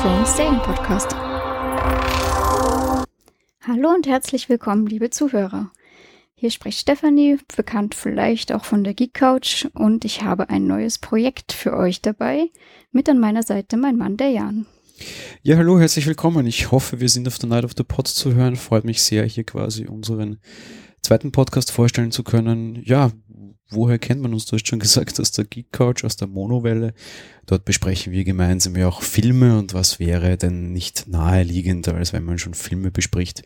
Of Thrones Serienpodcast. Hallo und herzlich willkommen, liebe Zuhörer. Hier spricht Stefanie, bekannt vielleicht auch von der Geek Couch, und ich habe ein neues Projekt für euch dabei. Mit an meiner Seite mein Mann, der Jan. Ja, hallo, herzlich willkommen. Ich hoffe, wir sind auf der Night of the Pods zu hören. Freut mich sehr, hier quasi unseren zweiten Podcast vorstellen zu können. Ja, woher kennt man uns? Du hast schon gesagt, aus der Geek Couch, aus der Monowelle. Dort besprechen wir gemeinsam ja auch Filme und was wäre denn nicht naheliegender, als wenn man schon Filme bespricht,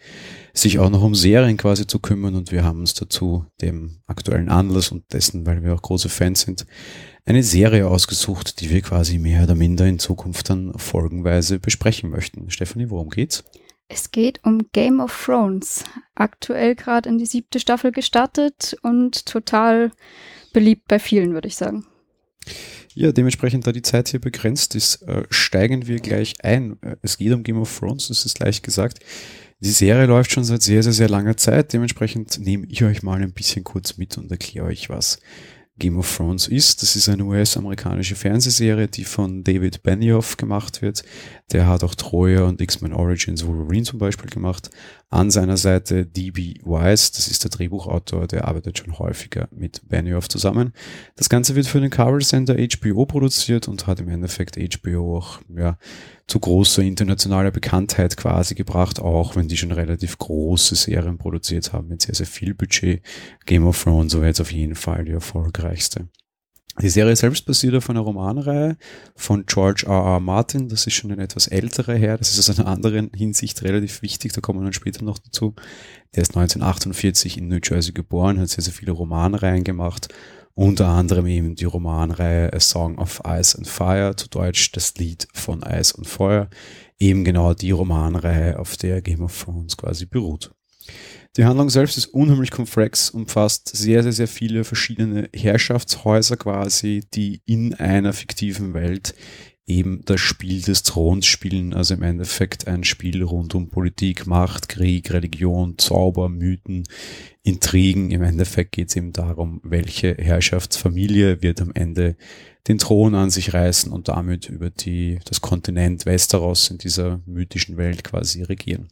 sich auch noch um Serien quasi zu kümmern und wir haben uns dazu dem aktuellen Anlass und dessen, weil wir auch große Fans sind, eine Serie ausgesucht, die wir quasi mehr oder minder in Zukunft dann folgenweise besprechen möchten. Stefanie, worum geht's? Es geht um Game of Thrones. Aktuell gerade in die siebte Staffel gestartet und total beliebt bei vielen, würde ich sagen. Ja, dementsprechend, da die Zeit hier begrenzt ist, äh, steigen wir gleich ein. Äh, es geht um Game of Thrones, das ist leicht gesagt. Die Serie läuft schon seit sehr, sehr, sehr langer Zeit. Dementsprechend nehme ich euch mal ein bisschen kurz mit und erkläre euch was. Game of Thrones ist. Das ist eine US-amerikanische Fernsehserie, die von David Benioff gemacht wird. Der hat auch Troja und X-Men Origins Wolverine zum Beispiel gemacht. An seiner Seite D.B. Wise, das ist der Drehbuchautor, der arbeitet schon häufiger mit Benioff zusammen. Das Ganze wird für den Kabelsender HBO produziert und hat im Endeffekt HBO auch ja, zu großer internationaler Bekanntheit quasi gebracht, auch wenn die schon relativ große Serien produziert haben mit sehr, sehr viel Budget. Game of Thrones war jetzt auf jeden Fall die erfolgreichste. Die Serie selbst basiert auf einer Romanreihe von George R. R. Martin. Das ist schon ein etwas älterer Herr. Das ist aus einer anderen Hinsicht relativ wichtig. Da kommen wir dann später noch dazu. Der ist 1948 in New Jersey geboren, hat sehr, sehr viele Romanreihen gemacht unter anderem eben die Romanreihe A Song of Ice and Fire, zu Deutsch das Lied von Eis und Feuer, eben genau die Romanreihe, auf der Game of Thrones quasi beruht. Die Handlung selbst ist unheimlich komplex, umfasst sehr, sehr, sehr viele verschiedene Herrschaftshäuser quasi, die in einer fiktiven Welt eben das Spiel des Throns spielen, also im Endeffekt ein Spiel rund um Politik, Macht, Krieg, Religion, Zauber, Mythen, Intrigen. Im Endeffekt geht es eben darum, welche Herrschaftsfamilie wird am Ende den Thron an sich reißen und damit über die, das Kontinent Westeros in dieser mythischen Welt quasi regieren.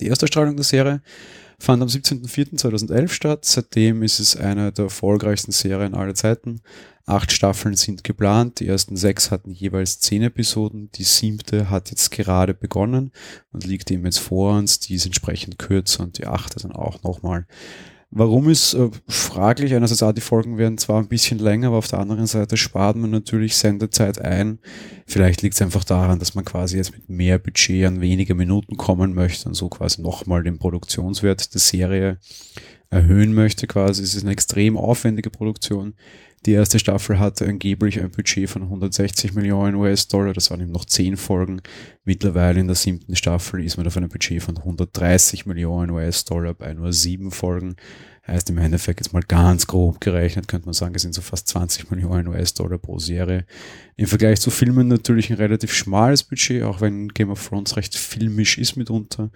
Die erste Strahlung der Serie fand am 17.04.2011 statt. Seitdem ist es eine der erfolgreichsten Serien aller Zeiten. Acht Staffeln sind geplant. Die ersten sechs hatten jeweils zehn Episoden. Die siebte hat jetzt gerade begonnen und liegt eben jetzt vor uns. Die ist entsprechend kürzer und die achte dann auch nochmal. Warum ist äh, fraglich? Einerseits die Folgen werden zwar ein bisschen länger, aber auf der anderen Seite spart man natürlich Sendezeit ein. Vielleicht liegt es einfach daran, dass man quasi jetzt mit mehr Budget an weniger Minuten kommen möchte und so quasi nochmal den Produktionswert der Serie erhöhen möchte quasi. Es ist eine extrem aufwendige Produktion. Die erste Staffel hatte angeblich ein Budget von 160 Millionen US-Dollar. Das waren eben noch zehn Folgen. Mittlerweile in der siebten Staffel ist man auf einem Budget von 130 Millionen US-Dollar bei nur sieben Folgen. Heißt im Endeffekt jetzt mal ganz grob gerechnet, könnte man sagen, es sind so fast 20 Millionen US-Dollar pro Serie. Im Vergleich zu Filmen natürlich ein relativ schmales Budget, auch wenn Game of Thrones recht filmisch ist mitunter.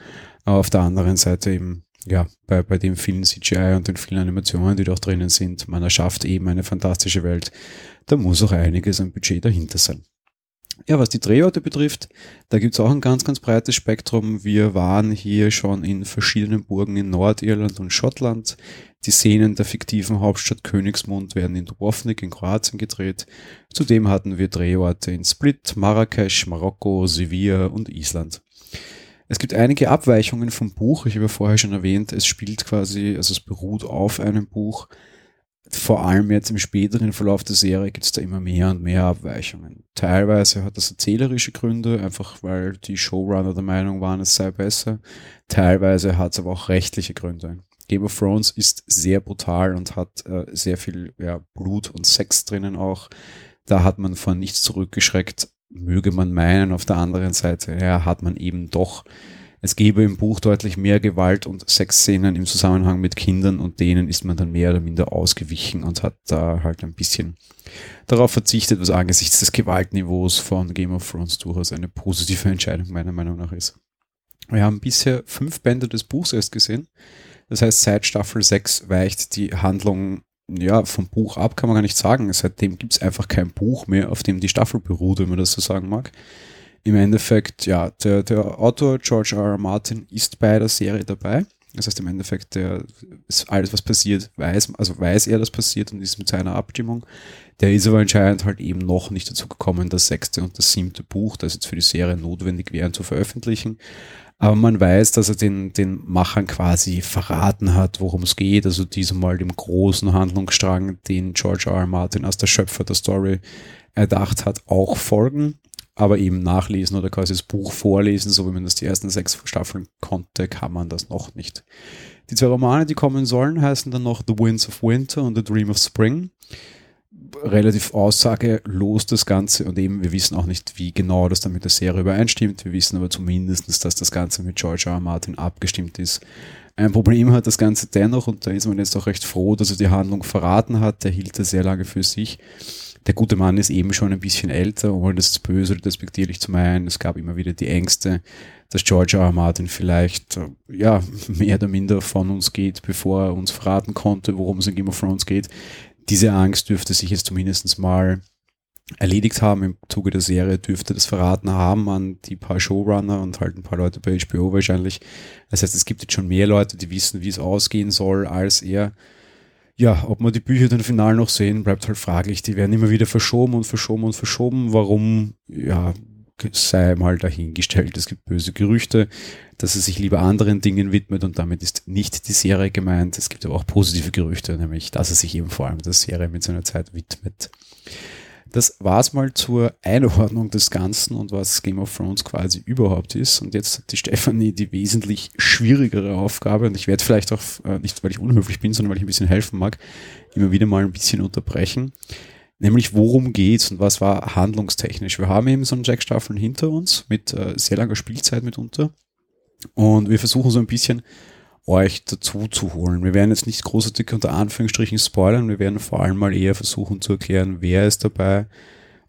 Aber auf der anderen Seite eben ja, bei, bei dem vielen CGI und den vielen Animationen, die dort drinnen sind, man erschafft eben eine fantastische Welt. Da muss auch einiges an Budget dahinter sein. Ja, was die Drehorte betrifft, da gibt's auch ein ganz, ganz breites Spektrum. Wir waren hier schon in verschiedenen Burgen in Nordirland und Schottland. Die Szenen der fiktiven Hauptstadt Königsmund werden in Dubrovnik in Kroatien gedreht. Zudem hatten wir Drehorte in Split, Marrakesch, Marokko, Sevilla und Island. Es gibt einige Abweichungen vom Buch. Ich habe vorher schon erwähnt, es spielt quasi, also es beruht auf einem Buch. Vor allem jetzt im späteren Verlauf der Serie gibt es da immer mehr und mehr Abweichungen. Teilweise hat das erzählerische Gründe, einfach weil die Showrunner der Meinung waren, es sei besser. Teilweise hat es aber auch rechtliche Gründe. Game of Thrones ist sehr brutal und hat äh, sehr viel ja, Blut und Sex drinnen auch. Da hat man von nichts zurückgeschreckt möge man meinen, auf der anderen Seite ja, hat man eben doch, es gäbe im Buch deutlich mehr Gewalt und Sexszenen im Zusammenhang mit Kindern und denen ist man dann mehr oder minder ausgewichen und hat da halt ein bisschen darauf verzichtet, was angesichts des Gewaltniveaus von Game of Thrones durchaus eine positive Entscheidung meiner Meinung nach ist. Wir haben bisher fünf Bände des Buchs erst gesehen. Das heißt, seit Staffel 6 weicht die Handlung ja, vom Buch ab kann man gar nicht sagen. Seitdem gibt es einfach kein Buch mehr, auf dem die Staffel beruht, wenn man das so sagen mag. Im Endeffekt, ja, der, der Autor George R. R. Martin ist bei der Serie dabei. Das heißt im Endeffekt, der alles, was passiert, weiß, also weiß er, dass passiert und ist mit seiner Abstimmung. Der ist aber anscheinend halt eben noch nicht dazu gekommen, das sechste und das siebte Buch, das jetzt für die Serie notwendig wären, zu veröffentlichen. Aber man weiß, dass er den, den Machern quasi verraten hat, worum es geht. Also diesmal dem großen Handlungsstrang, den George R. R. Martin als der Schöpfer der Story erdacht hat, auch folgen. Aber eben nachlesen oder quasi das Buch vorlesen, so wie man das die ersten sechs Staffeln konnte, kann man das noch nicht. Die zwei Romane, die kommen sollen, heißen dann noch The Winds of Winter und The Dream of Spring relativ aussagelos das Ganze und eben wir wissen auch nicht, wie genau das dann mit der Serie übereinstimmt. Wir wissen aber zumindest, dass das Ganze mit George R. R. Martin abgestimmt ist. Ein Problem hat das Ganze dennoch und da ist man jetzt auch recht froh, dass er die Handlung verraten hat. Der hielt er sehr lange für sich. Der gute Mann ist eben schon ein bisschen älter, ohne das böse oder despektierlich zu meinen. Es gab immer wieder die Ängste, dass George R. R. Martin vielleicht ja mehr oder minder von uns geht, bevor er uns verraten konnte, worum es in Game of Thrones geht diese Angst dürfte sich jetzt zumindest mal erledigt haben im Zuge der Serie, dürfte das verraten haben an die paar Showrunner und halt ein paar Leute bei HBO wahrscheinlich. Das heißt, es gibt jetzt schon mehr Leute, die wissen, wie es ausgehen soll, als er. Ja, ob man die Bücher dann final noch sehen, bleibt halt fraglich. Die werden immer wieder verschoben und verschoben und verschoben. Warum? Ja, sei mal dahingestellt. Es gibt böse Gerüchte, dass er sich lieber anderen Dingen widmet und damit ist nicht die Serie gemeint. Es gibt aber auch positive Gerüchte, nämlich, dass er sich eben vor allem der Serie mit seiner Zeit widmet. Das war's mal zur Einordnung des Ganzen und was Game of Thrones quasi überhaupt ist. Und jetzt hat die Stefanie die wesentlich schwierigere Aufgabe und ich werde vielleicht auch, äh, nicht weil ich unhöflich bin, sondern weil ich ein bisschen helfen mag, immer wieder mal ein bisschen unterbrechen nämlich worum geht's und was war handlungstechnisch. Wir haben eben so eine Jack-Staffeln hinter uns mit äh, sehr langer Spielzeit mitunter und wir versuchen so ein bisschen euch dazu zu holen. Wir werden jetzt nicht großartig unter Anführungsstrichen spoilern, wir werden vor allem mal eher versuchen zu erklären, wer ist dabei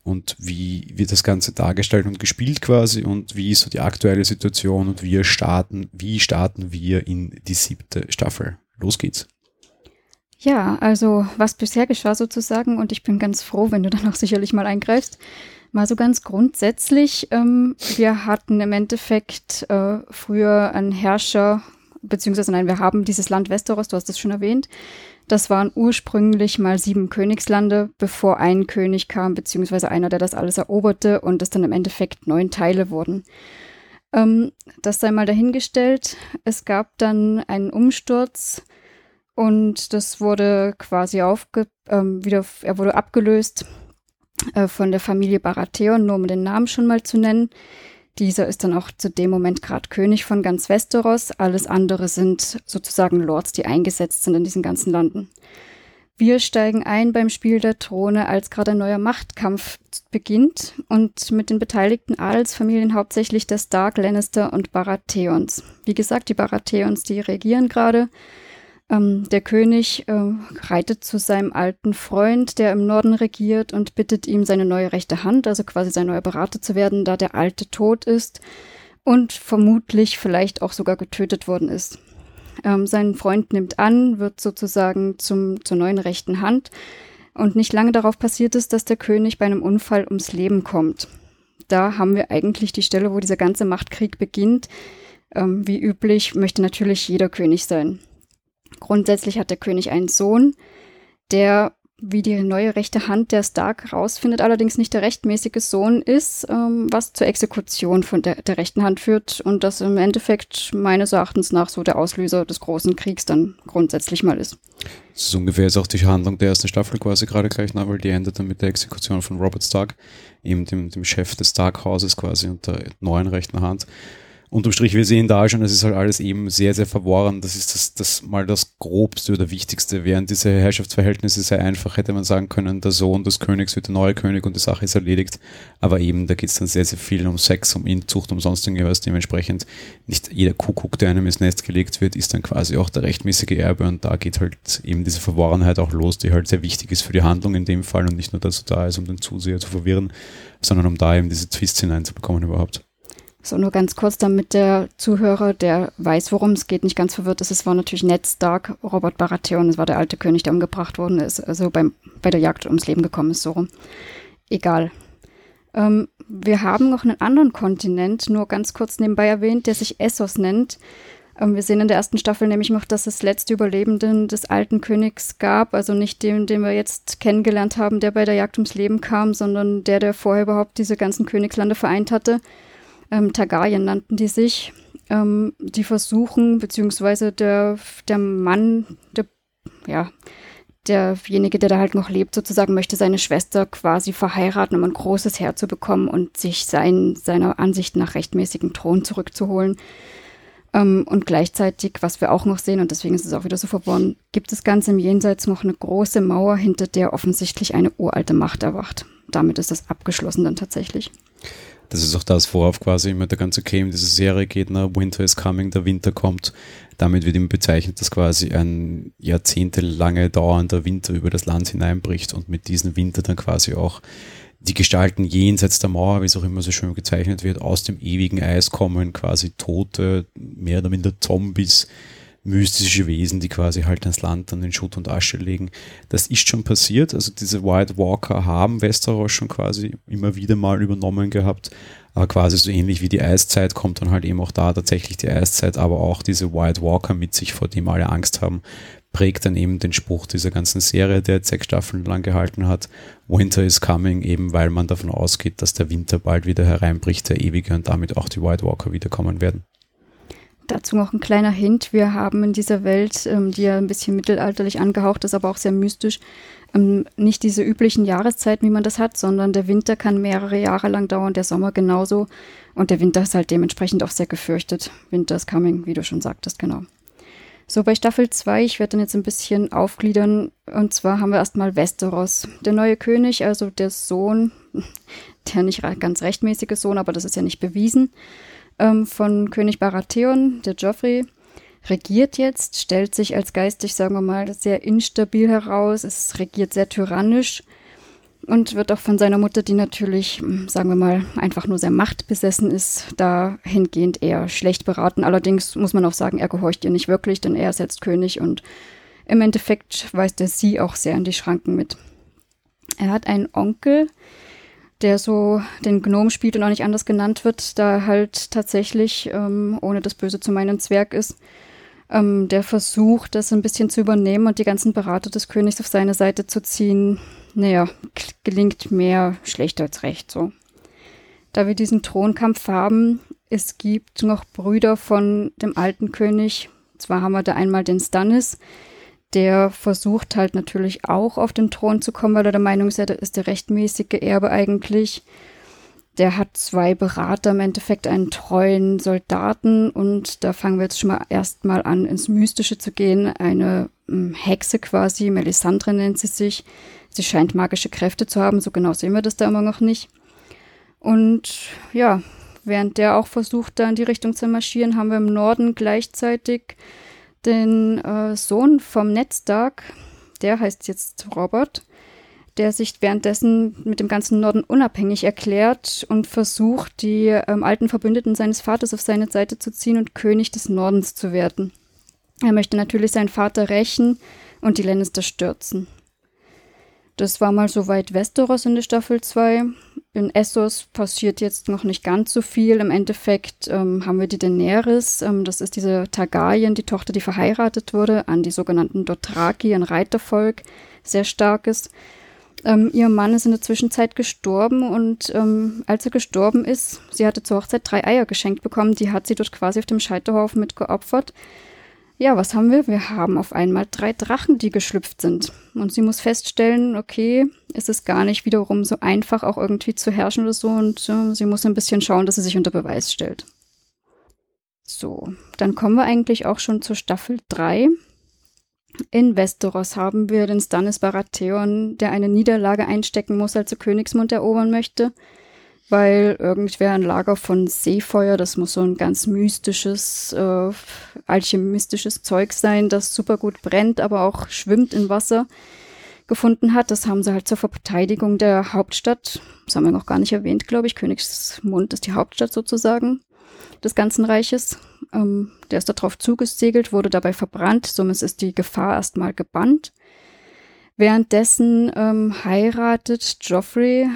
und wie wird das Ganze dargestellt und gespielt quasi und wie ist so die aktuelle Situation und wir starten, wie starten wir in die siebte Staffel. Los geht's. Ja, also was bisher geschah sozusagen, und ich bin ganz froh, wenn du dann auch sicherlich mal eingreifst. Mal so ganz grundsätzlich, ähm, wir hatten im Endeffekt äh, früher einen Herrscher, beziehungsweise nein, wir haben dieses Land Westeros, du hast es schon erwähnt. Das waren ursprünglich mal sieben Königslande, bevor ein König kam, beziehungsweise einer, der das alles eroberte und es dann im Endeffekt neun Teile wurden. Ähm, das sei mal dahingestellt. Es gab dann einen Umsturz und das wurde quasi aufge, ähm, wieder, er wurde abgelöst äh, von der Familie Baratheon, nur um den Namen schon mal zu nennen. Dieser ist dann auch zu dem Moment gerade König von ganz Westeros. Alles andere sind sozusagen Lords, die eingesetzt sind in diesen ganzen Landen. Wir steigen ein beim Spiel der Throne, als gerade ein neuer Machtkampf beginnt und mit den beteiligten Adelsfamilien hauptsächlich der Stark, Lannister und Baratheons. Wie gesagt, die Baratheons, die regieren gerade ähm, der König äh, reitet zu seinem alten Freund, der im Norden regiert, und bittet ihm seine neue rechte Hand, also quasi sein neuer Berater zu werden, da der alte tot ist und vermutlich vielleicht auch sogar getötet worden ist. Ähm, sein Freund nimmt an, wird sozusagen zum, zur neuen rechten Hand. Und nicht lange darauf passiert es, dass der König bei einem Unfall ums Leben kommt. Da haben wir eigentlich die Stelle, wo dieser ganze Machtkrieg beginnt. Ähm, wie üblich möchte natürlich jeder König sein. Grundsätzlich hat der König einen Sohn, der wie die neue rechte Hand der Stark rausfindet, allerdings nicht der rechtmäßige Sohn ist, ähm, was zur Exekution von der, der rechten Hand führt und das im Endeffekt meines Erachtens nach so der Auslöser des großen Kriegs dann grundsätzlich mal ist. Das ist ungefähr jetzt auch die Handlung der ersten Staffel quasi gerade gleich nach, weil die endet dann mit der Exekution von Robert Stark, eben dem, dem Chef des Stark-Hauses quasi und der neuen rechten Hand unterm Strich, wir sehen da schon, es ist halt alles eben sehr, sehr verworren. Das ist das, das mal das Grobste oder Wichtigste. Während diese Herrschaftsverhältnisse sehr einfach, hätte man sagen können, der Sohn des Königs wird der neue König und die Sache ist erledigt. Aber eben, da geht es dann sehr, sehr viel um Sex, um Inzucht, um sonst irgendwas. Dementsprechend nicht jeder Kuckuck, der einem ins Nest gelegt wird, ist dann quasi auch der rechtmäßige Erbe und da geht halt eben diese Verworrenheit auch los, die halt sehr wichtig ist für die Handlung in dem Fall und nicht nur dazu da ist, um den Zuseher zu verwirren, sondern um da eben diese Twists hineinzubekommen überhaupt. So, nur ganz kurz, damit der Zuhörer, der weiß, worum es geht, nicht ganz verwirrt ist. Es war natürlich Ned Stark, Robert Baratheon. Es war der alte König, der umgebracht worden ist, also beim, bei der Jagd ums Leben gekommen ist, so rum. Egal. Ähm, wir haben noch einen anderen Kontinent, nur ganz kurz nebenbei erwähnt, der sich Essos nennt. Ähm, wir sehen in der ersten Staffel nämlich noch, dass es letzte Überlebenden des alten Königs gab, also nicht dem, den wir jetzt kennengelernt haben, der bei der Jagd ums Leben kam, sondern der, der vorher überhaupt diese ganzen Königslande vereint hatte ähm, Targaryen nannten die sich, ähm, die versuchen, beziehungsweise der, der Mann, der, ja, derjenige, der da halt noch lebt, sozusagen, möchte seine Schwester quasi verheiraten, um ein großes Heer zu bekommen und sich sein, seiner Ansicht nach rechtmäßigen Thron zurückzuholen. Ähm, und gleichzeitig, was wir auch noch sehen, und deswegen ist es auch wieder so verworren, gibt es ganz im Jenseits noch eine große Mauer, hinter der offensichtlich eine uralte Macht erwacht. Damit ist das abgeschlossen dann tatsächlich. Das ist auch das, worauf quasi immer der ganze Game dieser Serie geht, ne? Winter is coming, der Winter kommt. Damit wird immer bezeichnet, dass quasi ein jahrzehntelange dauernder Winter über das Land hineinbricht und mit diesem Winter dann quasi auch die Gestalten jenseits der Mauer, wie es auch immer so schön gezeichnet wird, aus dem ewigen Eis kommen, quasi tote, mehr oder minder Zombies, mystische Wesen, die quasi halt das Land dann in Schutt und Asche legen. Das ist schon passiert. Also diese White Walker haben Westeros schon quasi immer wieder mal übernommen gehabt. Aber quasi so ähnlich wie die Eiszeit kommt dann halt eben auch da tatsächlich die Eiszeit, aber auch diese White Walker mit sich, vor dem alle Angst haben, prägt dann eben den Spruch dieser ganzen Serie, der jetzt sechs Staffeln lang gehalten hat. Winter is coming, eben weil man davon ausgeht, dass der Winter bald wieder hereinbricht, der ewige, und damit auch die White Walker wiederkommen werden. Dazu noch ein kleiner Hint. Wir haben in dieser Welt, ähm, die ja ein bisschen mittelalterlich angehaucht ist, aber auch sehr mystisch, ähm, nicht diese üblichen Jahreszeiten, wie man das hat, sondern der Winter kann mehrere Jahre lang dauern, der Sommer genauso. Und der Winter ist halt dementsprechend auch sehr gefürchtet. Winter is coming, wie du schon sagtest, genau. So, bei Staffel 2, ich werde dann jetzt ein bisschen aufgliedern. Und zwar haben wir erstmal Westeros. Der neue König, also der Sohn, der nicht ganz rechtmäßige Sohn, aber das ist ja nicht bewiesen, ähm, von König Baratheon, der Joffrey, regiert jetzt, stellt sich als geistig, sagen wir mal, sehr instabil heraus, es regiert sehr tyrannisch und wird auch von seiner Mutter, die natürlich, hm, sagen wir mal, einfach nur sehr machtbesessen ist, dahingehend eher schlecht beraten. Allerdings muss man auch sagen, er gehorcht ihr nicht wirklich, denn er ist jetzt König und im Endeffekt weist er sie auch sehr in die Schranken mit. Er hat einen Onkel, der so den Gnom spielt und auch nicht anders genannt wird, da halt tatsächlich, ähm, ohne das Böse zu meinen, Zwerg ist, ähm, der versucht, das ein bisschen zu übernehmen und die ganzen Berater des Königs auf seine Seite zu ziehen. Naja, gelingt mehr schlecht als recht so. Da wir diesen Thronkampf haben, es gibt noch Brüder von dem alten König. Zwar haben wir da einmal den Stannis, der versucht halt natürlich auch auf den Thron zu kommen, weil er der Meinung ist, er ist der rechtmäßige Erbe eigentlich. Der hat zwei Berater, im Endeffekt einen treuen Soldaten und da fangen wir jetzt schon mal erstmal an, ins Mystische zu gehen. Eine hm, Hexe quasi, Melisandre nennt sie sich. Sie scheint magische Kräfte zu haben, so genau sehen wir das da immer noch nicht. Und ja, während der auch versucht, da in die Richtung zu marschieren, haben wir im Norden gleichzeitig den äh, Sohn vom Netzdark, der heißt jetzt Robert, der sich währenddessen mit dem ganzen Norden unabhängig erklärt und versucht, die ähm, alten Verbündeten seines Vaters auf seine Seite zu ziehen und König des Nordens zu werden. Er möchte natürlich seinen Vater rächen und die Lannister stürzen. Das war mal soweit Westeros in der Staffel 2 in Essos passiert jetzt noch nicht ganz so viel. Im Endeffekt ähm, haben wir die Daenerys, ähm, das ist diese Targaryen, die Tochter, die verheiratet wurde, an die sogenannten Dothraki, ein Reitervolk, sehr starkes. Ähm, ihr Mann ist in der Zwischenzeit gestorben und ähm, als er gestorben ist, sie hatte zur Hochzeit drei Eier geschenkt bekommen, die hat sie dort quasi auf dem Scheiterhaufen mitgeopfert. Ja, was haben wir? Wir haben auf einmal drei Drachen, die geschlüpft sind. Und sie muss feststellen, okay, es ist gar nicht wiederum so einfach, auch irgendwie zu herrschen oder so. Und äh, sie muss ein bisschen schauen, dass sie sich unter Beweis stellt. So, dann kommen wir eigentlich auch schon zur Staffel 3. In Westeros haben wir den Stannis Baratheon, der eine Niederlage einstecken muss, als er Königsmund erobern möchte weil irgendwer ein Lager von Seefeuer, das muss so ein ganz mystisches, äh, alchemistisches Zeug sein, das super gut brennt, aber auch schwimmt in Wasser, gefunden hat. Das haben sie halt zur Verteidigung der Hauptstadt, das haben wir noch gar nicht erwähnt, glaube ich, Königsmund ist die Hauptstadt sozusagen, des ganzen Reiches. Ähm, der ist darauf zugesegelt, wurde dabei verbrannt, somit ist die Gefahr erstmal gebannt. Währenddessen ähm, heiratet Joffrey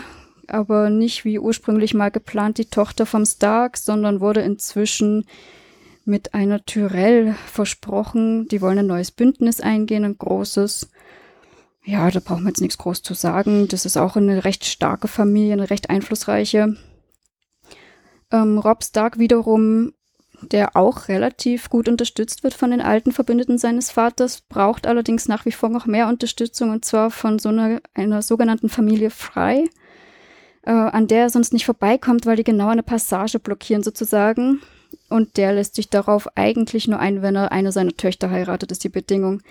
aber nicht wie ursprünglich mal geplant die Tochter vom Stark, sondern wurde inzwischen mit einer Tyrell versprochen. Die wollen ein neues Bündnis eingehen, ein großes. Ja, da brauchen wir jetzt nichts groß zu sagen. Das ist auch eine recht starke Familie, eine recht einflussreiche. Ähm, Rob Stark wiederum der auch relativ gut unterstützt wird von den alten Verbündeten seines Vaters, braucht allerdings nach wie vor noch mehr Unterstützung und zwar von so einer, einer sogenannten Familie Frei, äh, an der er sonst nicht vorbeikommt, weil die genau eine Passage blockieren sozusagen. Und der lässt sich darauf eigentlich nur ein, wenn er eine seiner Töchter heiratet, ist die Bedingung.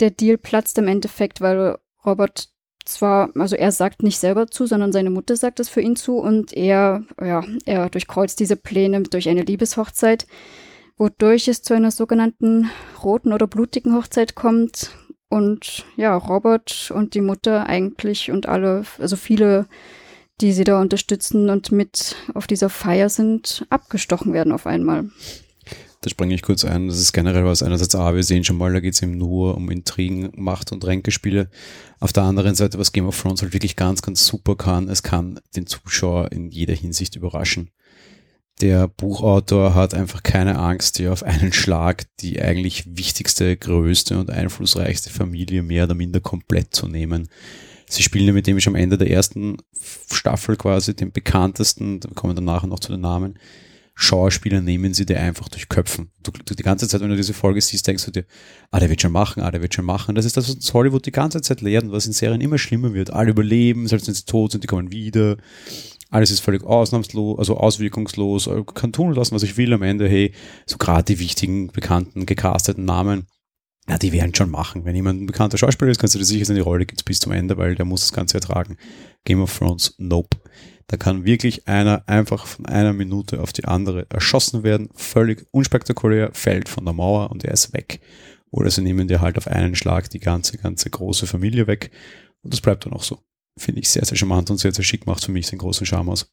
Der Deal platzt im Endeffekt, weil Robert zwar, also er sagt nicht selber zu, sondern seine Mutter sagt es für ihn zu und er, ja, er durchkreuzt diese Pläne durch eine Liebeshochzeit, wodurch es zu einer sogenannten roten oder blutigen Hochzeit kommt und ja, Robert und die Mutter eigentlich und alle, also viele, die sie da unterstützen und mit auf dieser Feier sind, abgestochen werden auf einmal. Da springe ich kurz ein. Das ist generell was. Einerseits, A, wir sehen schon mal, da geht es eben nur um Intrigen, Macht und Ränkespiele. Auf der anderen Seite, was Game of Thrones halt wirklich ganz, ganz super kann, es kann den Zuschauer in jeder Hinsicht überraschen. Der Buchautor hat einfach keine Angst, dir auf einen Schlag die eigentlich wichtigste, größte und einflussreichste Familie mehr oder minder komplett zu nehmen. Sie spielen ja mit dem schon am Ende der ersten Staffel quasi den bekanntesten, da kommen dann nachher noch zu den Namen, Schauspieler nehmen sie dir einfach durch Köpfen. Du, du, die ganze Zeit, wenn du diese Folge siehst, denkst du dir, ah, der wird schon machen, ah, der wird schon machen. Das ist das, was Hollywood die ganze Zeit lehrt und was in Serien immer schlimmer wird. Alle überleben, selbst wenn sie tot sind, die kommen wieder. Alles ist völlig ausnahmslos, also auswirkungslos, ich kann tun lassen, was ich will am Ende. Hey, so gerade die wichtigen, bekannten, gecasteten Namen, ja, die werden schon machen. Wenn jemand ein bekannter Schauspieler ist, kannst du dir sicher sein, die Rolle gibt bis zum Ende, weil der muss das Ganze ertragen. Game of Thrones, nope. Da kann wirklich einer einfach von einer Minute auf die andere erschossen werden, völlig unspektakulär, fällt von der Mauer und er ist weg. Oder sie nehmen dir halt auf einen Schlag die ganze, ganze große Familie weg und das bleibt dann auch so. Finde ich sehr, sehr charmant und sehr, sehr schick, macht für mich den großen Charme aus.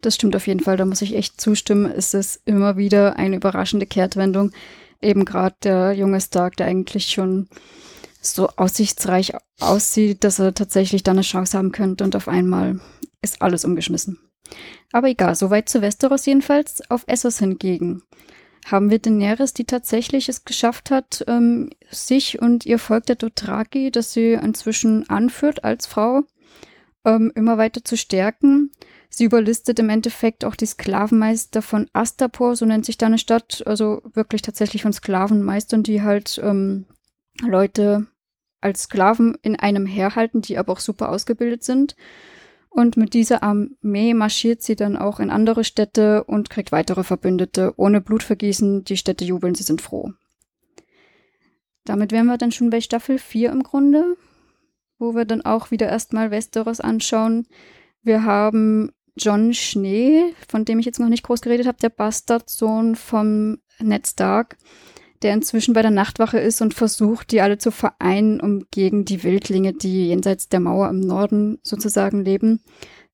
Das stimmt auf jeden Fall, da muss ich echt zustimmen. Es ist immer wieder eine überraschende Kehrtwendung. Eben gerade der junge Stark, der eigentlich schon so aussichtsreich aussieht, dass er tatsächlich da eine Chance haben könnte und auf einmal ist alles umgeschmissen. Aber egal, soweit zu Westeros jedenfalls. Auf Essos hingegen haben wir Daenerys, die tatsächlich es geschafft hat, ähm, sich und ihr Volk der Dothraki, das sie inzwischen anführt als Frau, ähm, immer weiter zu stärken. Sie überlistet im Endeffekt auch die Sklavenmeister von Astapor, so nennt sich da eine Stadt, also wirklich tatsächlich von Sklavenmeistern, die halt ähm, Leute als Sklaven in einem Heer halten, die aber auch super ausgebildet sind. Und mit dieser Armee marschiert sie dann auch in andere Städte und kriegt weitere Verbündete. Ohne Blutvergießen, die Städte jubeln, sie sind froh. Damit wären wir dann schon bei Staffel 4 im Grunde, wo wir dann auch wieder erstmal Westeros anschauen. Wir haben John Schnee, von dem ich jetzt noch nicht groß geredet habe, der Bastardsohn vom Ned Stark, der inzwischen bei der Nachtwache ist und versucht, die alle zu vereinen, um gegen die Wildlinge, die jenseits der Mauer im Norden sozusagen leben,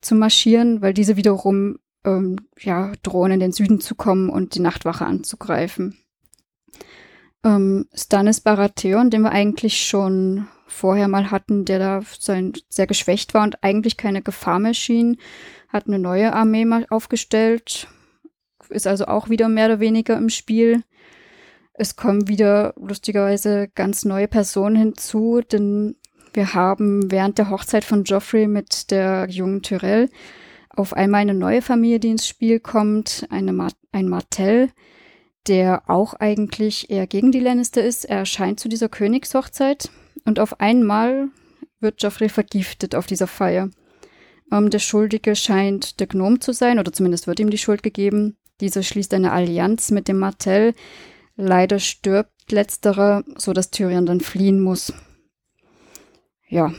zu marschieren, weil diese wiederum ähm, ja, drohen, in den Süden zu kommen und die Nachtwache anzugreifen. Ähm, Stannis Baratheon, den wir eigentlich schon vorher mal hatten, der da sein, sehr geschwächt war und eigentlich keine Gefahr mehr schien, hat eine neue Armee mal aufgestellt, ist also auch wieder mehr oder weniger im Spiel. Es kommen wieder lustigerweise ganz neue Personen hinzu, denn wir haben während der Hochzeit von Geoffrey mit der jungen Tyrell auf einmal eine neue Familie, die ins Spiel kommt, eine Mar ein Martell, der auch eigentlich eher gegen die Lannister ist. Er erscheint zu dieser Königshochzeit und auf einmal wird Geoffrey vergiftet auf dieser Feier. Ähm, der Schuldige scheint der Gnom zu sein, oder zumindest wird ihm die Schuld gegeben. Dieser schließt eine Allianz mit dem Martell, Leider stirbt letzterer, so dass Tyrion dann fliehen muss. Ja,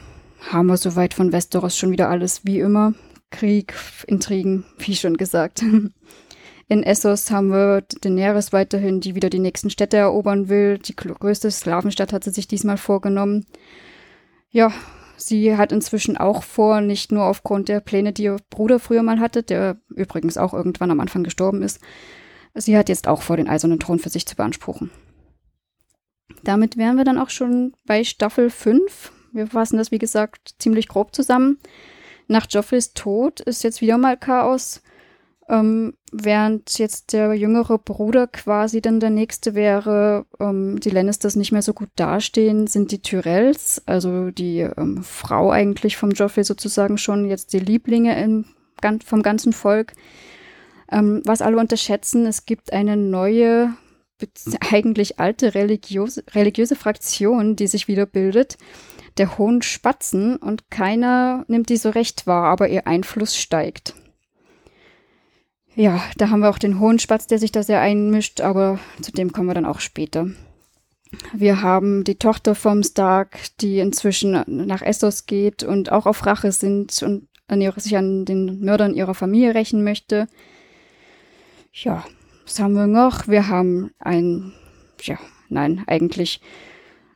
haben wir soweit von Westeros schon wieder alles wie immer. Krieg, Intrigen, wie schon gesagt. In Essos haben wir Daenerys weiterhin, die wieder die nächsten Städte erobern will. Die größte Sklavenstadt hat sie sich diesmal vorgenommen. Ja, sie hat inzwischen auch vor, nicht nur aufgrund der Pläne, die ihr Bruder früher mal hatte, der übrigens auch irgendwann am Anfang gestorben ist, Sie hat jetzt auch vor, den eisernen Thron für sich zu beanspruchen. Damit wären wir dann auch schon bei Staffel 5. Wir fassen das, wie gesagt, ziemlich grob zusammen. Nach Joffreys Tod ist jetzt wieder mal Chaos. Ähm, während jetzt der jüngere Bruder quasi dann der nächste wäre, ähm, die Lannisters nicht mehr so gut dastehen, sind die Tyrells, also die ähm, Frau eigentlich vom Joffrey sozusagen schon, jetzt die Lieblinge im, vom ganzen Volk. Ähm, was alle unterschätzen, es gibt eine neue, eigentlich alte religiöse, religiöse Fraktion, die sich wieder bildet, der Hohen Spatzen, und keiner nimmt die so recht wahr, aber ihr Einfluss steigt. Ja, da haben wir auch den Hohen Spatz, der sich da sehr einmischt, aber zu dem kommen wir dann auch später. Wir haben die Tochter vom Stark, die inzwischen nach Essos geht und auch auf Rache sind und an ihre, sich an den Mördern ihrer Familie rächen möchte. Ja, was haben wir noch? Wir haben ein, ja, nein, eigentlich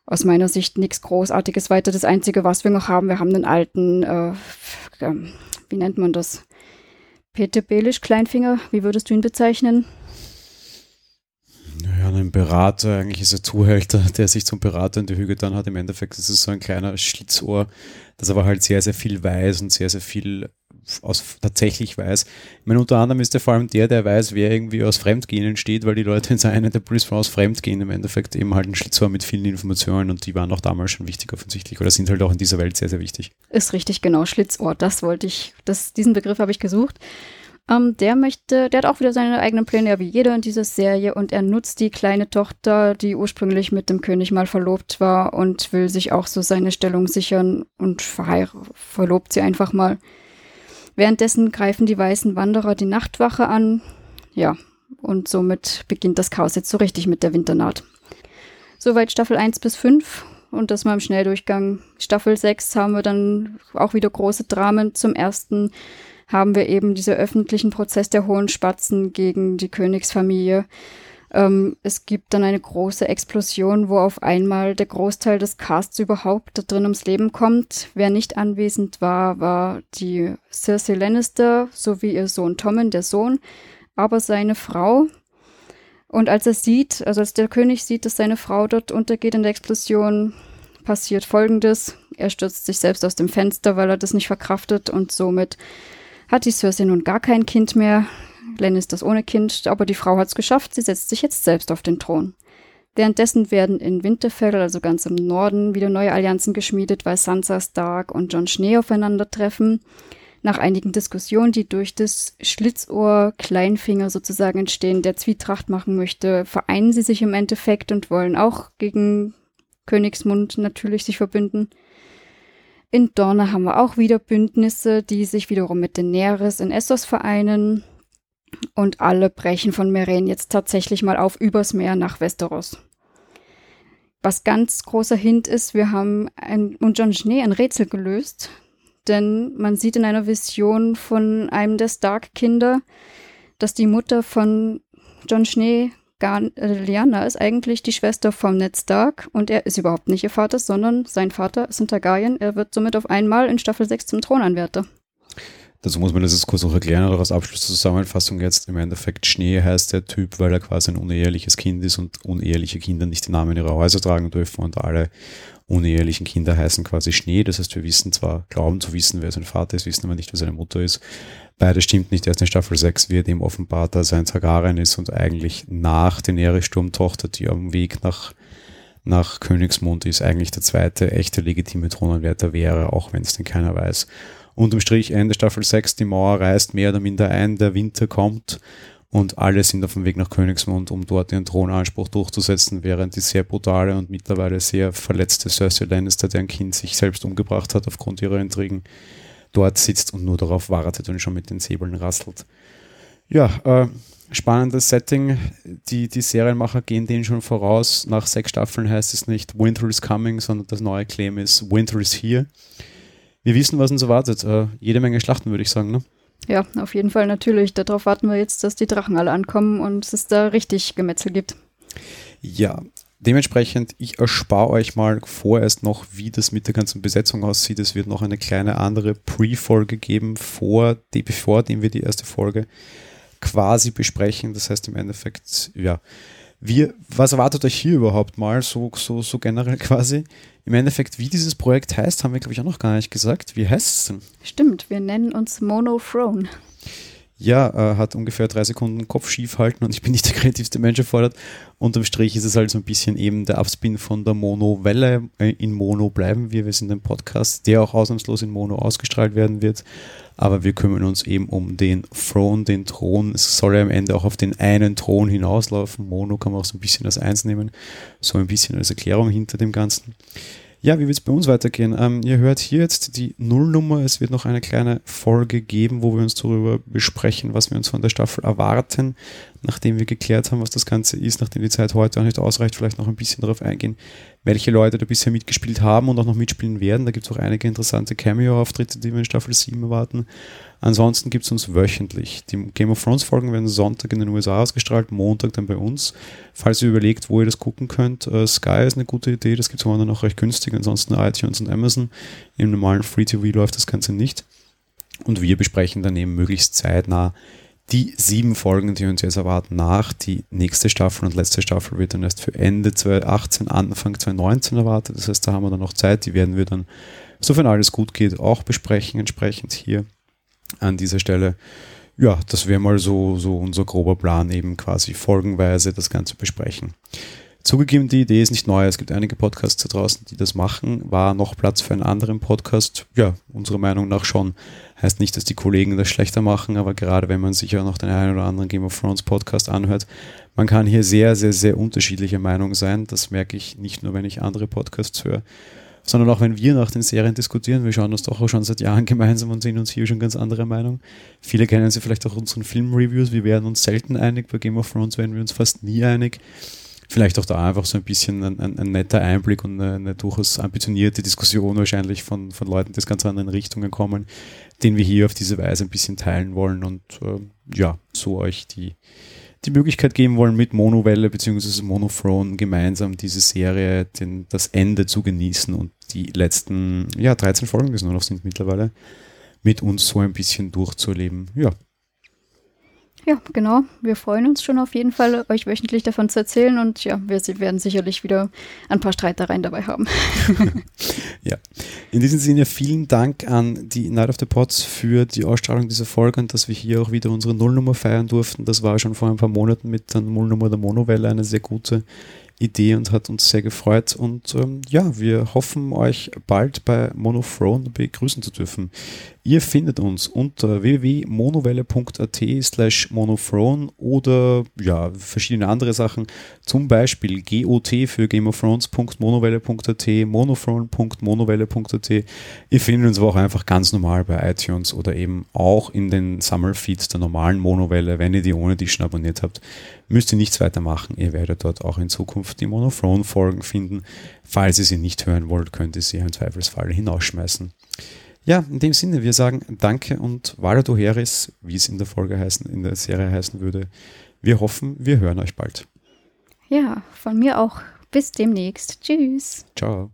aus meiner Sicht nichts Großartiges weiter. Das Einzige, was wir noch haben, wir haben einen alten, äh, ähm, wie nennt man das? Peter Belisch, Kleinfinger, wie würdest du ihn bezeichnen? Ja, ein Berater, eigentlich ist er Zuhälter, der sich zum Berater in die Hüge dann hat. Im Endeffekt ist es so ein kleiner Schlitzohr, das aber halt sehr, sehr viel weiß und sehr, sehr viel aus tatsächlich weiß. Ich meine, unter anderem ist er vor allem der, der weiß, wer irgendwie aus Fremdgehen entsteht, weil die Leute in seinen der Police aus Fremdgehen im Endeffekt eben halt ein Schlitzohr mit vielen Informationen und die waren auch damals schon wichtig offensichtlich oder sind halt auch in dieser Welt sehr, sehr wichtig. Ist richtig, genau, Schlitzohr, das wollte ich, das, diesen Begriff habe ich gesucht. Ähm, der möchte, der hat auch wieder seine eigenen Pläne, ja wie jeder in dieser Serie, und er nutzt die kleine Tochter, die ursprünglich mit dem König mal verlobt war und will sich auch so seine Stellung sichern und verlobt sie einfach mal. Währenddessen greifen die weißen Wanderer die Nachtwache an. Ja, und somit beginnt das Chaos jetzt so richtig mit der Winternaht. Soweit Staffel 1 bis 5 und das mal im Schnelldurchgang. Staffel 6 haben wir dann auch wieder große Dramen. Zum ersten haben wir eben diesen öffentlichen Prozess der Hohen Spatzen gegen die Königsfamilie. Ähm, es gibt dann eine große Explosion, wo auf einmal der Großteil des Casts überhaupt da drin ums Leben kommt. Wer nicht anwesend war, war die Cersei Lannister sowie ihr Sohn Tommen, der Sohn, aber seine Frau. Und als er sieht, also als der König sieht, dass seine Frau dort untergeht in der Explosion, passiert Folgendes. Er stürzt sich selbst aus dem Fenster, weil er das nicht verkraftet und somit hat die Cersei nun gar kein Kind mehr. Len ist das ohne Kind, aber die Frau hat es geschafft, sie setzt sich jetzt selbst auf den Thron. Währenddessen werden in Winterfell, also ganz im Norden, wieder neue Allianzen geschmiedet, weil Sansa Stark und Jon Schnee aufeinandertreffen. Nach einigen Diskussionen, die durch das Schlitzohr Kleinfinger sozusagen entstehen, der Zwietracht machen möchte, vereinen sie sich im Endeffekt und wollen auch gegen Königsmund natürlich sich verbünden. In Dorne haben wir auch wieder Bündnisse, die sich wiederum mit Daenerys in Essos vereinen. Und alle brechen von Meren jetzt tatsächlich mal auf übers Meer nach Westeros. Was ganz großer Hint ist, wir haben ein, John Schnee ein Rätsel gelöst, denn man sieht in einer Vision von einem der Stark-Kinder, dass die Mutter von John Schnee, äh, Liana, ist eigentlich die Schwester von Ned Stark und er ist überhaupt nicht ihr Vater, sondern sein Vater ist ein Targaryen. Er wird somit auf einmal in Staffel 6 zum Thronanwärter. Dazu muss man das jetzt kurz noch erklären, oder als Abschlusszusammenfassung jetzt. Im Endeffekt, Schnee heißt der Typ, weil er quasi ein uneheliches Kind ist und uneheliche Kinder nicht den Namen ihrer Häuser tragen dürfen und alle unehelichen Kinder heißen quasi Schnee. Das heißt, wir wissen zwar, glauben zu wissen, wer sein Vater ist, wissen aber nicht, wer seine Mutter ist. Beides stimmt nicht. Erst in Staffel 6 wird ihm offenbart, dass er ein Targaryen ist und eigentlich nach den Sturmtochter, die am Weg nach nach Königsmund ist, eigentlich der zweite echte legitime Thronanwärter wäre, auch wenn es den keiner weiß. Unterm Strich Ende Staffel 6, die Mauer reißt mehr oder minder ein, der Winter kommt und alle sind auf dem Weg nach Königsmund, um dort ihren Thronanspruch durchzusetzen, während die sehr brutale und mittlerweile sehr verletzte Cersei Lannister, deren Kind sich selbst umgebracht hat aufgrund ihrer Intrigen, dort sitzt und nur darauf wartet und schon mit den Säbeln rasselt. Ja, äh, spannendes Setting. Die, die Serienmacher gehen denen schon voraus. Nach sechs Staffeln heißt es nicht Winter is coming, sondern das neue Claim ist Winter is here wir wissen, was uns erwartet. Äh, jede Menge Schlachten, würde ich sagen. Ne? Ja, auf jeden Fall natürlich. Darauf warten wir jetzt, dass die Drachen alle ankommen und es da richtig Gemetzel gibt. Ja, dementsprechend, ich erspare euch mal vorerst noch, wie das mit der ganzen Besetzung aussieht. Es wird noch eine kleine andere Pre-Folge geben, vor, die, bevor dem wir die erste Folge quasi besprechen. Das heißt im Endeffekt, ja, wir, was erwartet euch hier überhaupt mal, so, so, so generell quasi? Im Endeffekt, wie dieses Projekt heißt, haben wir, glaube ich, auch noch gar nicht gesagt. Wie heißt es denn? Stimmt, wir nennen uns Monothrone ja, äh, hat ungefähr drei Sekunden Kopf schief halten und ich bin nicht der kreativste Mensch erfordert. Unterm Strich ist es halt so ein bisschen eben der Abspin von der Mono-Welle. Äh, in Mono bleiben wir. Wir sind ein Podcast, der auch ausnahmslos in Mono ausgestrahlt werden wird. Aber wir kümmern uns eben um den Throne, den Thron. Es soll ja am Ende auch auf den einen Thron hinauslaufen. Mono kann man auch so ein bisschen als eins nehmen. So ein bisschen als Erklärung hinter dem Ganzen. Ja, wie wird es bei uns weitergehen? Ähm, ihr hört hier jetzt die Nullnummer. Es wird noch eine kleine Folge geben, wo wir uns darüber besprechen, was wir uns von der Staffel erwarten, nachdem wir geklärt haben, was das Ganze ist, nachdem die Zeit heute auch nicht ausreicht, vielleicht noch ein bisschen darauf eingehen, welche Leute da bisher mitgespielt haben und auch noch mitspielen werden. Da gibt es auch einige interessante Cameo-Auftritte, die wir in Staffel 7 erwarten. Ansonsten gibt es uns wöchentlich. Die Game of Thrones Folgen werden Sonntag in den USA ausgestrahlt, Montag dann bei uns. Falls ihr überlegt, wo ihr das gucken könnt, uh, Sky ist eine gute Idee, das gibt es auch recht günstig, ansonsten iTunes und Amazon. Im normalen Free TV läuft das Ganze nicht. Und wir besprechen dann eben möglichst zeitnah die sieben Folgen, die uns jetzt erwarten, nach. Die nächste Staffel und letzte Staffel wird dann erst für Ende 2018, Anfang 2019 erwartet. Das heißt, da haben wir dann noch Zeit. Die werden wir dann, sofern alles gut geht, auch besprechen, entsprechend hier an dieser Stelle. Ja, das wäre mal so, so unser grober Plan, eben quasi folgenweise das Ganze besprechen. Zugegeben, die Idee ist nicht neu. Es gibt einige Podcasts da draußen, die das machen. War noch Platz für einen anderen Podcast? Ja, unserer Meinung nach schon. Heißt nicht, dass die Kollegen das schlechter machen, aber gerade wenn man sich ja noch den einen oder anderen Game of Thrones Podcast anhört, man kann hier sehr, sehr, sehr unterschiedlicher Meinung sein. Das merke ich nicht nur, wenn ich andere Podcasts höre, sondern auch wenn wir nach den Serien diskutieren. Wir schauen uns doch auch schon seit Jahren gemeinsam und sehen uns hier schon ganz andere Meinung. Viele kennen sie vielleicht auch unseren Filmreviews. Wir werden uns selten einig. Bei Game of Thrones werden wir uns fast nie einig vielleicht auch da einfach so ein bisschen ein, ein, ein netter Einblick und eine, eine, durchaus ambitionierte Diskussion wahrscheinlich von, von Leuten, die aus ganz anderen Richtungen kommen, den wir hier auf diese Weise ein bisschen teilen wollen und äh, ja, so euch die, die Möglichkeit geben wollen, mit Monowelle bzw. Monothrone gemeinsam diese Serie, den, das Ende zu genießen und die letzten, ja, 13 Folgen, die es nur noch sind mittlerweile, mit uns so ein bisschen durchzuleben. Ja, ja, genau. Wir freuen uns schon auf jeden Fall, euch wöchentlich davon zu erzählen und ja, wir werden sicherlich wieder ein paar Streitereien dabei haben. ja, in diesem Sinne vielen Dank an die Night of the Pots für die Ausstrahlung dieser Folge und dass wir hier auch wieder unsere Nullnummer feiern durften. Das war schon vor ein paar Monaten mit der Nullnummer der Monowelle eine sehr gute Idee und hat uns sehr gefreut. Und ähm, ja, wir hoffen, euch bald bei Monothrone begrüßen zu dürfen. Ihr findet uns unter www.monowelle.at slash monothrone oder ja, verschiedene andere Sachen, zum Beispiel GOT für Game of Thrones.monowelle.at, monothrone.monowelle.at. Ihr findet uns aber auch einfach ganz normal bei iTunes oder eben auch in den Sammelfeeds der normalen Monowelle, wenn ihr die ohne dich schon abonniert habt müsst ihr nichts weiter machen. Ihr werdet dort auch in Zukunft die Monothrone-Folgen finden. Falls ihr sie nicht hören wollt, könnt ihr sie im Zweifelsfall hinausschmeißen. Ja, in dem Sinne, wir sagen Danke und Valado Heris, wie es in der Folge heißen, in der Serie heißen würde. Wir hoffen, wir hören euch bald. Ja, von mir auch. Bis demnächst. Tschüss. Ciao.